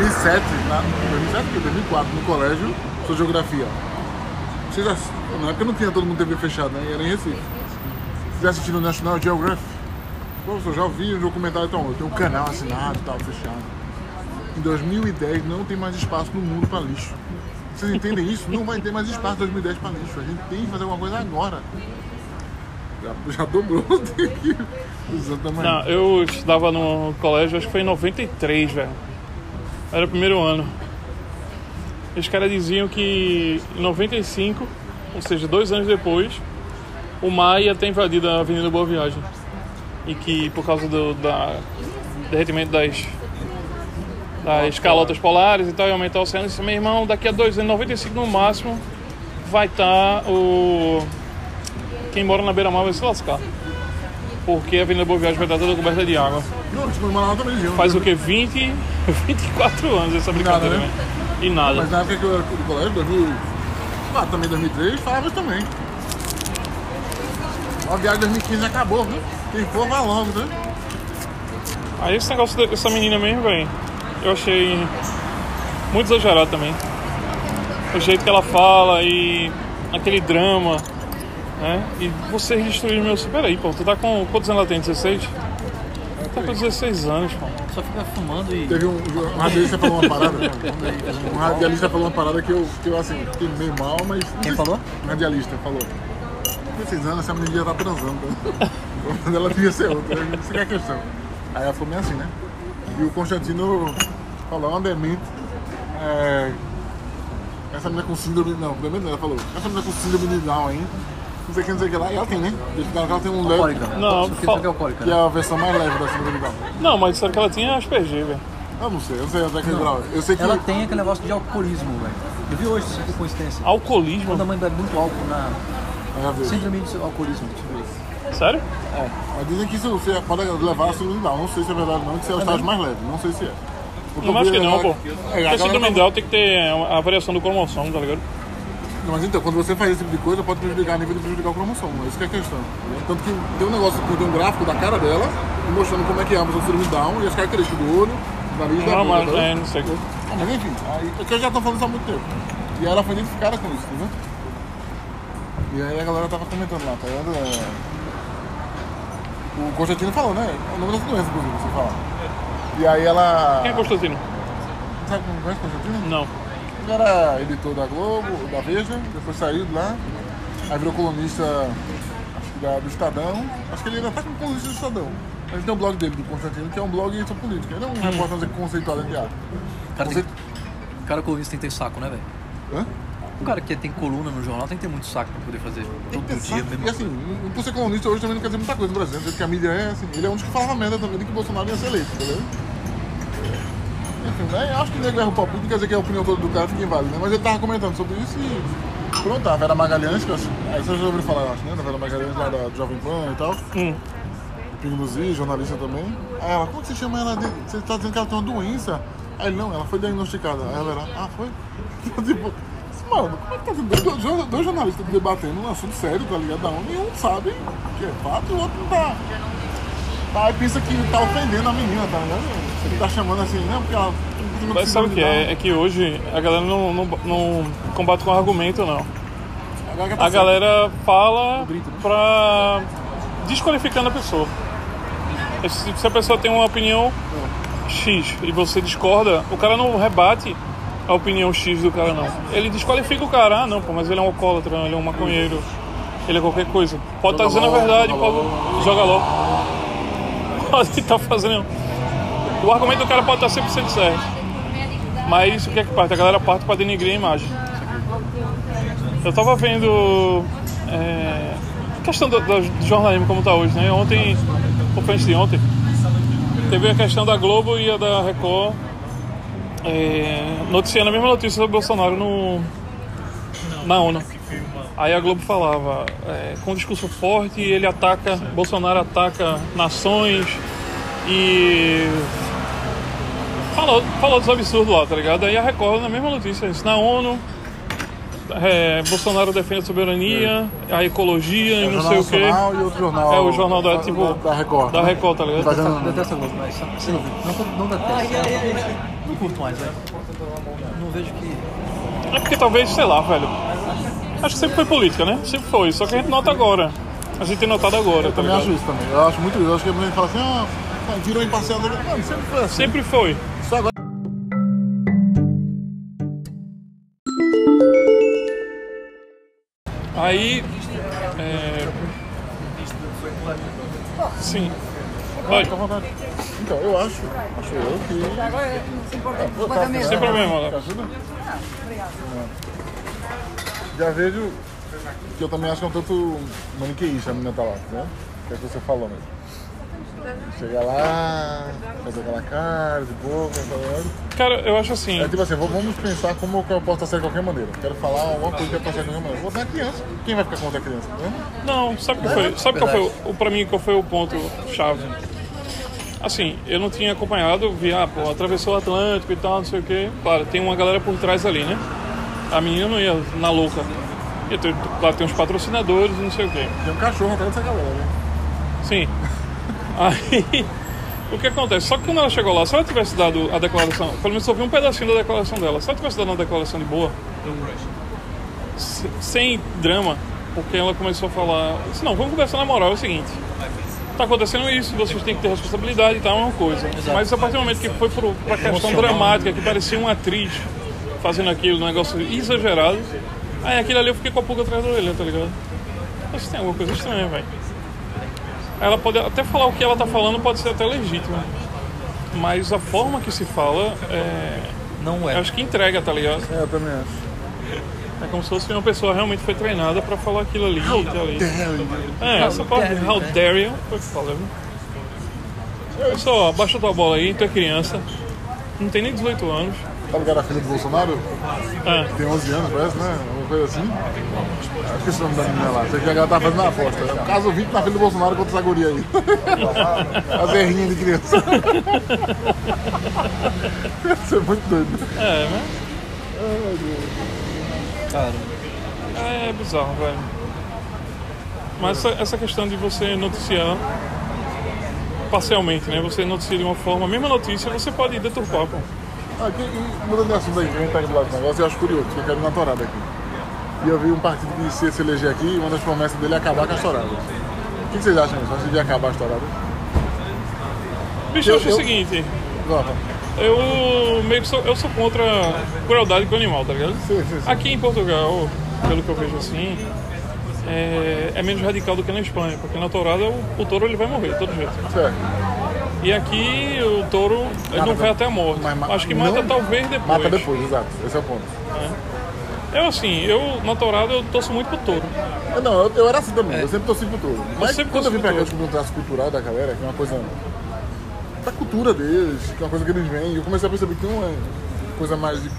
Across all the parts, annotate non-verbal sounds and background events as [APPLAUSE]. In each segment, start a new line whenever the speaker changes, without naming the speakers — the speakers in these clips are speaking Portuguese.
2007, na, 2007, 2004, no colégio, sou geografia. Vocês já, na época não tinha todo mundo TV fechado, né? Era em Recife. Vocês assistiram National Geographic? Eu já ouvi um documentário, então, eu tenho um canal assinado e tal, fechado. Em 2010 não tem mais espaço no mundo para lixo. Vocês entendem isso? Não vai ter mais espaço em 2010 para lixo. A gente tem que fazer alguma coisa agora. Já, já dobrou.
Não, eu estudava no colégio, acho que foi em 93, velho. Era o primeiro ano. Os caras diziam que em 95, ou seja, dois anos depois, o mar ia ter invadido a Avenida Boa Viagem. E que por causa do da, derretimento das, das calotas polares e tal, ia aumentar o oceano, disse, meu irmão, daqui a dois anos, 95 no máximo, vai estar o. Quem mora na beira-mar vai se lascar. Porque a Avenida Boa Viagem vai estar toda coberta de água. Faz o que? 20, 24 anos essa brincadeira,
né?
né? E nada.
Mas na época que eu era do colégio, 2000, ah, também 2003, falava também. A viagem de 2015 acabou, viu? Quem for, vai logo, né?
Aí esse negócio dessa menina mesmo, velho, eu achei muito exagerado também. O jeito que ela fala e aquele drama, né? E vocês destruíram meu. Peraí, pô, tu tá com. Quantos anos ela tem? 16? Tá com 16 anos, pô.
Só fica fumando e.
Teve um, um [LAUGHS] radialista falou uma parada. um radialista falou uma parada que eu, que eu assim, fiquei meio mal, mas.
Quem falou?
Um radialista falou. Com 16 anos, essa menina já tá transando. Né? Quando ela devia ser outra, né? isso que é a questão. Aí ela falou meio assim, né? E o Constantino falou, uma demente. É, essa menina com síndrome. Não, não, ela falou. Essa menina com síndrome de Down aí. Não sei o que, não sei o que lá. E ela tem, né? Ela tem um leve.
Alcoólica.
Não,
Você
fa-
que é alcoólica.
Que
né?
é a versão mais leve da síndrome de Down.
Não, mas disseram que ela tinha Asperger, velho.
Eu não sei, eu não sei até que grau. Eu sei que.
Ela tem aquele negócio de alcoolismo, velho. Eu vi hoje isso aqui coincidência.
Alcoolismo?
Quando a mãe bebe muito álcool na. Síndrome de alcoolismo, eu ver.
Sério?
É, mas dizem que isso você pode levar a síndrome de Down. Não sei se é verdade ou não, que isso é o estágio mais leve. Não sei se é. Porque
Não
eu
acho que não,
a-
pô.
É, a
Porque síndrome Down tem que ter a variação do cromossomo, tá ligado?
Não, Mas então, quando você faz esse tipo de coisa, pode prejudicar a nível de prejudicar o cromossomo. Isso que é a questão. entendeu? Tanto que tem um negócio, tem um gráfico da cara dela, mostrando como é que é a síndrome de Down e as características do olho, do nariz, da
Não,
boca.
mas
tá?
é, não sei.
Ah, Mas enfim, aí, é que eu já tô falando isso há muito tempo. E ela foi identificada com isso, entendeu? E aí a galera tava comentando lá, tá ligado? É... O Constantino falou, né? O nome dessa doença, inclusive, você fala. E aí ela.
Quem é Constantino?
Sabe como conhece o Constantino?
Não.
Ele era editor da Globo, da Veja, depois saiu de lá, aí virou colunista da, do Estadão. Acho que ele ainda tá como colunista do Estadão. Mas tem um blog dele, do Constantino, que é um blog sobre política. Ele é um repórter conceituado de arte.
Cara, tem,
Conceito-
o cara colunista tem que ter saco, né, velho?
Hã?
O cara que tem coluna no jornal tem que ter muito saco pra poder fazer todo dia mesmo.
E assim, por ser colunista hoje também não quer dizer muita coisa no Brasil. Do jeito que a mídia é, assim, ele é um dos que falava merda também de que Bolsonaro ia ser eleito, entendeu? Né? Eu acho que nego erra o palpite, não quer dizer que a opinião toda do cara fica inválida, né? Mas ele tava comentando sobre isso e pronto, a Vera Magalhães, que eu acho, aí você já ouviu falar, eu acho, né? Da Vera Magalhães lá da, Jovem Pan e tal.
Hum.
Pingo do Zi, jornalista também. Aí ela, como que você chama ela de. Você tá dizendo que ela tem uma doença? Aí não, ela foi diagnosticada. Aí ela era, ah, foi? [LAUGHS] tipo, mano, como é que tá tendo dois, dois, dois jornalistas debatendo um assunto sério, tá ligado? Da onde um sabe que é fato e o outro não. Tá, aí pensa que tá ofendendo a menina, tá ligado? Ele tá chamando assim, não, porque ela.
Mas sabe o que é? É que hoje a galera não, não, não combate com argumento, não.
tá
A galera fala pra desqualificando a pessoa. Se a pessoa tem uma opinião X e você discorda, o cara não rebate a opinião X do cara, não. Ele desqualifica o cara. Ah, não, pô, mas ele é um alcoólatra, ele é um maconheiro, ele é qualquer coisa. Pode estar
Joga
dizendo a verdade,
joga
pode joga LOL. [LAUGHS] Pode estar fazendo. O argumento do cara pode estar 100% certo. Mas o que é que parte? A galera parte pra denigrir a imagem. Eu tava vendo. É, questão do, do jornalismo como tá hoje, né? Ontem, ou antes de ontem, teve a questão da Globo e a da Record é, noticiando a mesma notícia sobre Bolsonaro no, na ONU. Aí a Globo falava, é, com um discurso forte, ele ataca, Bolsonaro ataca nações e falou, falou dos absurdos lá, tá ligado? Aí a Record na mesma notícia, isso na ONU, é, Bolsonaro defende a soberania, a ecologia
É
e não sei o quê.
E outro jornal.
É o jornal da, tipo,
da Record.
Da Record, tá ligado?
Fazendo-
Eu detesto a Globo, mas assim, não, não detesto. Não curto mais, velho. Não vejo que.
É porque talvez, sei lá, velho. Acho que sempre foi política, né? Sempre foi. Só que a gente nota agora. A gente tem notado agora,
Eu
tá
também
ligado?
acho isso também. Eu acho muito isso. Eu acho que a gente fala assim, ah, virou imparcial. Mano, sempre foi assim.
Sempre foi.
Só agora.
Aí. É... Sim.
Vontade. Então, eu acho, acho eu que.
sem problema. Léo.
Ajuda? Já vejo que eu também acho que é um tanto maniqueísta a menina tá lá, né? Que é o que você falou mesmo. Chega lá, fazer aquela cara de boca, ligado?
Cara, eu acho assim.
É tipo assim, vamos pensar como que eu posso estar de qualquer maneira. Quero falar alguma coisa que eu posso estar de qualquer maneira. Vou dar criança. Quem vai ficar contra a criança?
Não, sabe qual foi? Sabe qual foi o, pra mim qual foi o ponto chave? Assim, eu não tinha acompanhado, vi, ah, pô, atravessou o Atlântico e tal, não sei o quê. Claro, tem uma galera por trás ali, né? A menina não ia na louca. Ia ter, claro, tem uns patrocinadores e não sei o quê.
Tem um cachorro atrás dessa galera, né?
Sim. Aí, o que acontece? Só que quando ela chegou lá, se ela tivesse dado a declaração, pelo menos eu vi um pedacinho da declaração dela, se ela tivesse dado uma declaração de boa, se- sem drama, porque ela começou a falar, disse, não, vamos conversar na moral, é o seguinte, tá acontecendo isso, vocês têm que ter responsabilidade e tal, é uma coisa. Mas a partir do momento que foi pro, pra questão dramática, que parecia uma atriz fazendo aquilo, um negócio exagerado, aí aquilo ali eu fiquei com a pulga atrás da orelha, tá ligado? Mas tem alguma coisa estranha, velho. Ela pode até falar o que ela tá falando, pode ser até legítimo. Mas a forma que se fala, é,
Não
eu
é.
acho que entrega, tá ligado?
É, eu também acho.
É como se fosse uma pessoa realmente foi treinada pra falar aquilo ali e tal ali. É, essa parte,
dare
how
né?
dare you, foi o que fala, viu? Pessoal, baixa tua bola aí, tu é criança, não tem nem 18 anos.
Sabe o cara filho do Bolsonaro?
É,
Tem 11 anos, parece, né? Uma coisa assim. Acho que esse nome da menina lá. Sei que ela tá fazendo uma aposta. É um caso 20 na filha do Bolsonaro contra essa guria aí. [LAUGHS] A zerrinha de criança. Isso é muito doido.
é, né?
Cara,
É bizarro, velho. Mas essa, essa questão de você noticiar parcialmente, né? Você noticia de uma forma, a mesma notícia, você pode deturpar, pô.
Aqui, e mudando de assunto aí, que a gente tá indo lá do negócio, eu acho curioso, porque eu quero ir na torada aqui. E eu vi um partido que ia se eleger aqui, e uma das promessas dele é acabar com as touradas. O que vocês acham disso? Acho que devia acabar as touradas?
Bicho, eu
Eu-
acho o
eu-
seguinte,
Rafa?
eu meio que sou, eu sou contra crueldade com o animal, tá ligado?
Sim, sim, sim.
Aqui em Portugal, pelo que eu vejo assim, é, é menos radical do que na Espanha, porque na tourada o, o touro ele vai morrer de todo jeito.
Certo.
E aqui o touro ele não vai até a morte.
Mas ma-
Acho que mata
não-
talvez depois.
Mata depois, exato. Esse é o ponto.
Eu assim, eu na tourada eu torço muito pro touro.
Eu, não, eu, eu era assim também, eu sempre torci pro touro. Mas
sempre
quando eu vim pra cá descobrir um traço cultural da galera, que é uma coisa da cultura deles, que é uma coisa que eles vêm, eu comecei a perceber que não é coisa mais de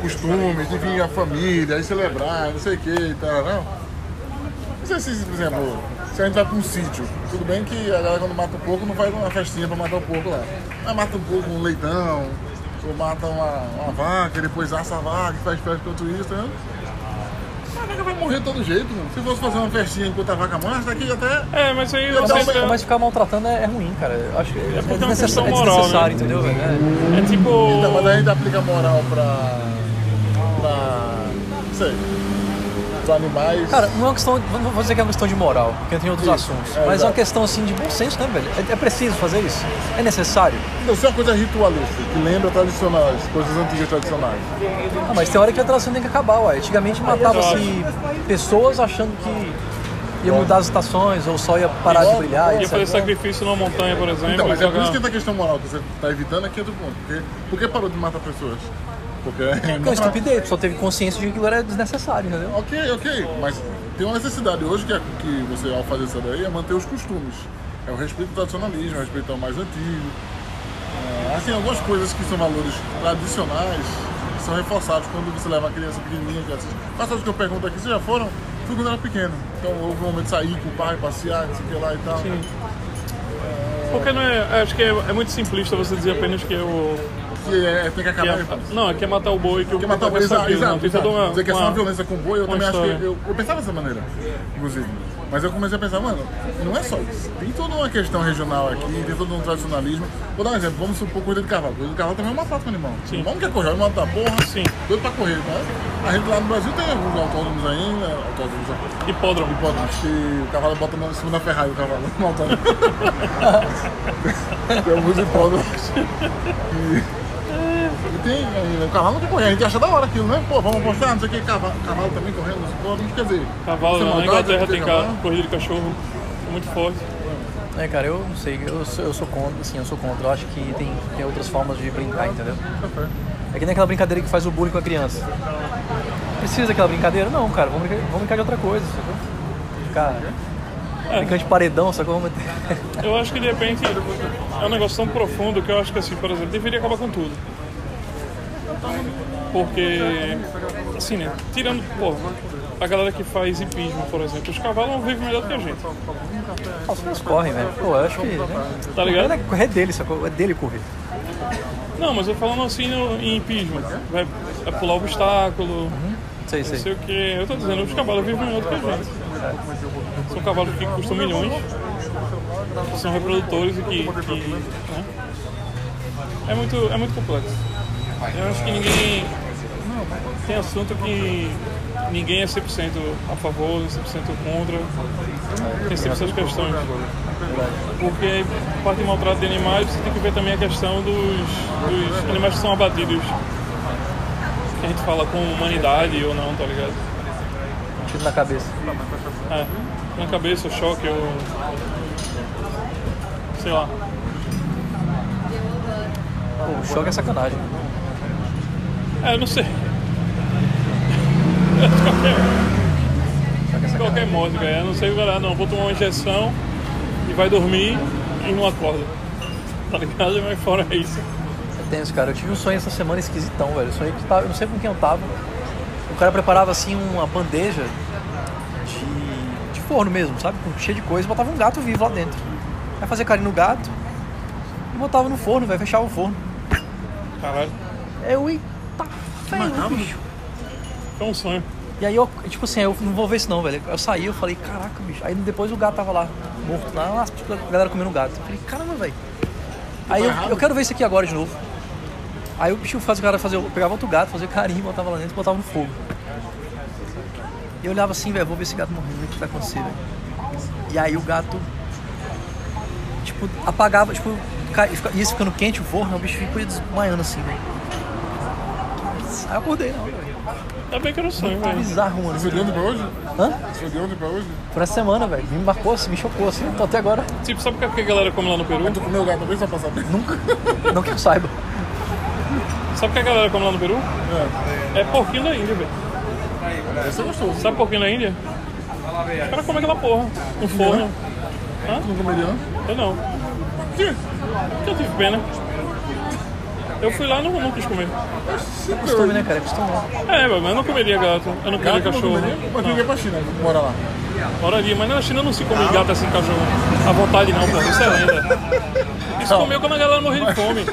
costumes, de vir a família, aí celebrar, não sei o que e tal, não. Não sei se, por exemplo, se a gente vai pra um sítio, tudo bem que a galera quando mata um porco não vai numa festinha pra matar o porco lá. Mas mata um porco, um leitão, ou mata uma, uma vaca, depois assa a vaca faz festa enquanto isso, vendo? A vaca vai morrer de todo jeito, mano. Se fosse fazer uma festinha enquanto a vaca morre, daqui até.
É, mas aí
Eu
entra-
mas ficar maltratando é, é ruim, cara. Eu acho que é,
é
desnecessário,
questão
é
moral,
desnecessário,
né?
entendeu, velho? É.
é tipo.
Então, mas a gente aplica moral pra. pra. não sei. Animais.
Cara, não é uma questão. Não vou dizer que é uma questão de moral, porque tem outros
Isso,
assuntos.
é,
mas é
exato.
uma questão assim de bom senso, né, velho? É, é preciso fazer isso? É necessário?
Não, se é uma coisa ritualista, que lembra tradicionais, coisas antigas tradicionais.
Ah, mas tem hora que a tradição tem que acabar, ué. Antigamente matava-se pessoas achando que ia mudar as estações ou só ia parar de brilhar.
Ia
etc.
fazer sacrifício numa montanha, por exemplo.
Então, mas é por isso que a questão moral que você está evitando aqui é outro ponto. Porque, por que parou de matar pessoas? Porque é. [LAUGHS]
Porque é uma estupidez, só teve consciência de que aquilo era desnecessário, entendeu?
Ok, ok, mas tem uma necessidade hoje que, é, que você, ao fazer isso daí, é manter os costumes. É o respeito ao tradicionalismo, é o respeito ao mais antigo. É, assim, algumas coisas que são valores tradicionais que são reforçados quando você leva uma criança pequenininha que assiste. Faça o que eu pergunto aqui, vocês já foram? Fui quando era pequeno. Então houve um momento de sair com o pai, passear, não sei o que lá e tal.
Sim. Porque não é. Acho que é, é muito simplista você dizer apenas que o,
que é, tem que acabar.
Que é- não, é que é matar o boi que o
Quer matar o boi,
pensa
exato,
não,
exato.
uma-
Dizer que é só uma violência com o boi, eu também acho que.
história.
Eu, eu pensava dessa maneira, inclusive. Mas eu comecei a pensar, mano, não é só isso. Tem toda uma questão regional aqui, tem todo um tradicionalismo. Vou dar um exemplo, vamos supor corrida de cavalo. Corrida de cavalo também é uma prática com animal.
Sim.
Vamos quer correr, animal da porra,
Sim.
doido pra correr, né? A gente lá no Brasil tem alguns autódromos ainda, autódromos,
Hipódromo.
hipódromos, que o cavalo bota na segunda Ferrari o cavalo, no autódromo. [LAUGHS] tem alguns hipódromos. E- [LAUGHS] e tem, o cavalo não quer correr, a gente acha da hora aquilo, né? Pô, vamos apostar, não sei o que, cavalo, cavalo também correndo nos hipódromos, quer dizer.
Cavalo,
é
na
maldade,
Inglaterra
ter
tem
cavalo?
ca- corrida de cachorro é muito forte.
É, cara, eu não sei, eu sou, eu sou contra, assim, eu sou contra. Eu acho que tem, tem outras formas de brincar, entendeu? É que nem aquela brincadeira que faz o bullying com a criança. Precisa daquela brincadeira? Não, cara, vamos brincar, vamos brincar de outra coisa, sacou? Ficar brincando de paredão, sacou? Vamos meter-
Eu acho que de repente é um negócio tão profundo que eu acho que assim, por exemplo, deveria acabar com tudo. Porque, assim, né? Tirando, pô, a galera que faz hipismo, por exemplo, os cavalos vivem melhor do que a gente,
Os caras correm, velho. Pô, eu acho que. Né?
tá ligado?
É, é dele, sacou? É dele correr.
Não, mas eu falando assim no, em hipismo, vai, vai pular obstáculo,
Sei,
não
sei.
sei o que. Eu tô dizendo, os cavalos vivem melhor do que a gente. São cavalos que custam milhões, que são reprodutores e que. que, né? é, muito, é muito complexo. Eu acho que ninguém. Tem assunto que ninguém é 100% a favor, 100% contra. Tem sempre essas questões. Porque parte de maltrato de animais, você tem que ver também a questão dos, dos animais que são abatidos. Que a gente fala com humanidade ou não, tá ligado?
Tiro na cabeça.
É, na cabeça, o choque, ou. sei lá.
Pô, o choque é sacanagem.
É, eu não sei. De [LAUGHS] qualquer, qualquer modo, cara. Eu não sei, galera, não. Vou tomar uma injeção e vai dormir e não acorda. Tá ligado? Mas fora isso.
É tenso, cara. Eu tive um sonho essa semana esquisitão, velho. Eu sonhei que tava, eu não sei com quem eu tava. O cara preparava assim uma bandeja de, de forno mesmo, sabe? Com, cheio de coisa, e botava um gato vivo lá dentro. Aí fazia carinho no gato e botava no forno, velho, fechava o forno.
Caralho.
Eu, eita, ferro, bicho.
É um sonho.
E aí eu, tipo assim, eu não vou ver isso não, velho. Eu saí, eu falei, caraca, bicho. Aí depois o gato tava lá, morto, lá, tipo, a galera comendo gato. Eu falei, caramba, velho. Aí eu, eu quero ver isso aqui agora de novo. Aí o bicho fazia o cara fazer, eu pegava outro gato, fazia carinho, botava lá dentro e botava no fogo. E eu olhava assim, velho, vou ver esse gato morrendo, o que vai acontecer, velho. E aí o gato, tipo, apagava, tipo, ia ficando quente o forno, o bicho ficou desmaiando assim, velho. Aí eu acordei, não, velho.
Ainda bem que era um sonho, velho.
Bizarro, mano.
Você foi de ontem pra hoje?
Hã?
Você foi de ontem pra hoje?
Por essa semana, velho. Me marcou assim, me chocou assim. Tô até agora.
Tipo, sabe o que a galera come lá no Peru?
Mas tu comeu gato também só pra saber?
Nunca. Não que eu saiba.
Sabe o que a galera come lá no Peru? É porquinho da Índia, velho.
É gostoso.
Sabe porquinho da Índia? Os caras comem aquela porra. No forno. Hã?
Tu não comeria, não?
Eu não.
Por quê?
Porque eu tive pena. Eu fui lá e não, não quis comer.
Costume, né, cara? É costume.
É, mas eu não comeria gato. Eu não
não
cachorro.
comeria? Mas tu
Não.
ia pra China, mora lá.
Moraria, mas na China não se come gato assim, cachorro. À vontade não, pô. Isso é lenda. Isso comeu quando a galera morria de fome.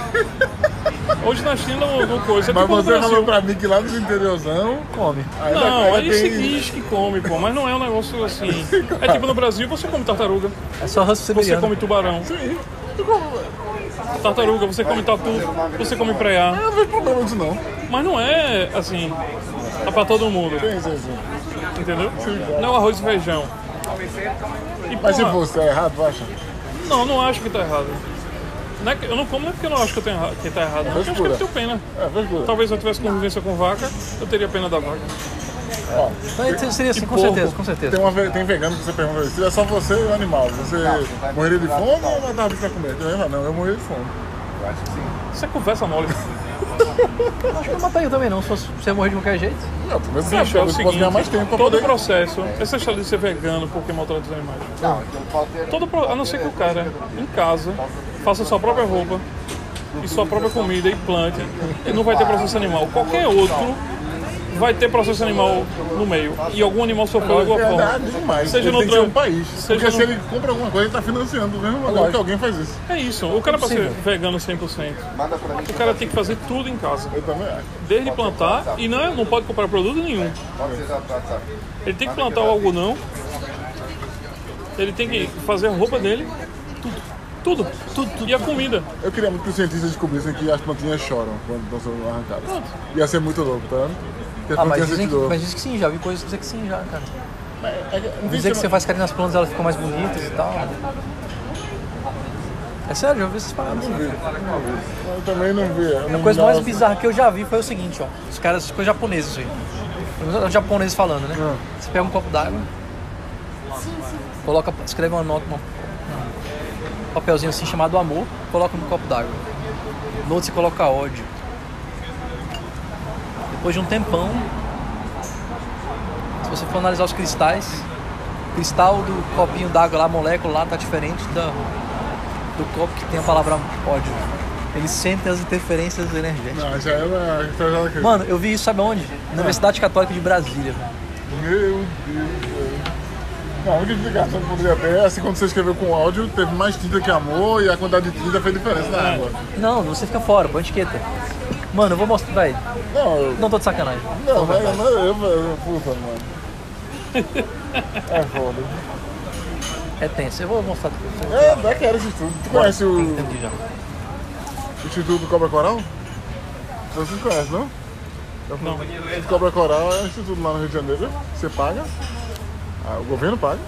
Hoje na China não, não coisa. É
Mas você falou
Brasil.
pra mim que lá no interiorzão...
Come.
ainda-
Não, aí se
tem-
diz que come, pô, mas não é um negócio assim. [LAUGHS] É tipo no Brasil, você come tartaruga,
É só ranço
você come tubarão.
Sim. Tu come, velho.
Tartaruga, você come tatu, você come preá.
Eu não vejo problema disso, não.
Mas não é assim, é pra todo mundo,
Sim, sim, sim.
entendeu? Não é arroz e feijão. E,
Mas se fosse é errado, acha?
Não, não acho que tá errado. Não é que- eu não como não é porque eu não acho que, eu tenho, que tá errado, não. Eu acho que eu tenho pena.
É.
Talvez se eu tivesse convivência com vaca, eu teria pena da vaca.
Ó,
Mas seria assim,
E
com
porco.
certeza, com certeza.
tem, uma, tem vegano que você pergunta, se é só você e o animal, você morreria de fome ou matava bicho pra comer? Eu não, eu morri de fome.
Isso é conversa mole.
Acho que eu não mataria também não, se eu morrer de qualquer jeito.
Não, primeiro você
Bicho, é o
pode ganhar
seguinte,
mais tempo pra
todo o
poder...
processo, essa história de ser vegano porque maltrata os animais. Todo, pro- a não ser que o cara, em casa, faça sua própria roupa e sua própria comida e plante, ele não vai ter processo animal. Qualquer outro vai ter processo animal no meio. E algum animal sofreu de alguma
É
forma.
verdade demais.
Seja no trampo,
um país.
seja
Porque se
no-
ele compra alguma coisa, ele está financiando do mesmo valor que alguém faz isso.
É isso. O cara pra ser vegano 100%, o cara tem que fazer tudo em casa.
Eu também acho.
Desde plantar, e não, é- não pode comprar produto nenhum. Ele tem que plantar o algodão, ele tem que fazer a roupa dele, tudo. Tudo, tudo, tudo. E a comida.
Eu queria muito que os cientistas descobrissem que as plantinhas choram quando estão sendo arrancadas. Ia ser muito louco, tá
Ah, mas dizem, que, mas diz que sim, já vi coisas que dizem que sim já, cara.
É que- não
Dizer você faz carinho nas plantas elas ficam mais bonitas e tal. É sério, já vi essas paradas.
Não vi, não vi. Eu também não vi. eu não
A coisa mais bizarra que eu já vi foi o seguinte, ó. Os caras, coisa japonesa isso aí. Os japoneses falando, né?
Ah.
Você pega um copo d'água, coloca, escreve uma nota, uma- um papelzinho assim chamado amor, coloca no copo d'água. No outro você coloca ódio. Depois de um tempão, se você for analisar os cristais, o cristal do copinho d'água lá, a molécula lá tá diferente da, do copo que tem a palavra ódio. Eles sentem as interferências energéticas.
Não, já era. já era aquele-
Mano, eu vi isso, sabe onde? Na Universidade Católica de Brasília.
Meu Deus. Não, a única explicação que poderia ter é se quando você escreveu com áudio teve mais tinta que amor e a quantidade de tinta fez diferença na água.
Não, você fica fora, põe etiqueta. Mano, eu vou mostrar, velho.
Não, eu.
Não tô de sacanagem.
Não, velho, não, eu, eu, puta, mano. É foda.
É tenso, eu vou mostrar pra você.
É, dá que era esse estudo. Tu conhece o
Tem aqui já.
Instituto Cobra Coral? Você conhece, não?
Não.
O Instituto Cobra Coral é um instituto lá no Rio de Janeiro. Você paga, ah, o governo paga,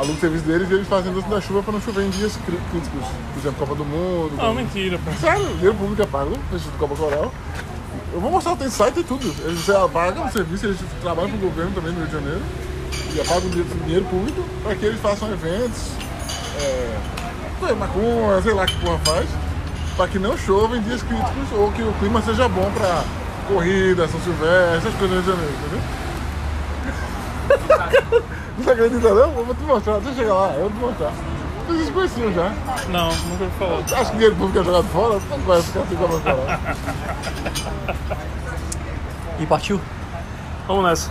aluga o serviço deles e eles fazem doce da chuva para não chover em dias crí- críticos. Por exemplo, Copa do Mundo.
Não, mentira, pô.
Sério, o dinheiro público é pago Instituto Cobra Coral. Eu vou mostrar, tem site e tudo. Eles você paga um serviço, eles trabalham para o governo também no Rio de Janeiro. E pagam dinheiro, dinheiro público para que eles façam eventos, é, sei, macumba, sei lá que porra faz, para que não chova em dias críticos ou que o clima seja bom para corrida, São Silvestre, essas coisas no Rio de Janeiro, entendeu? [LAUGHS] Não acredita não? Eu vou te mostrar, deixa eu chegar lá, eu vou te mostrar. Vocês conheciam já.
Não, nunca ouvi falar.
Acho que dinheiro público é jogado fora, não vai ficar sem cobra coral.
E partiu?
Vamos nessa.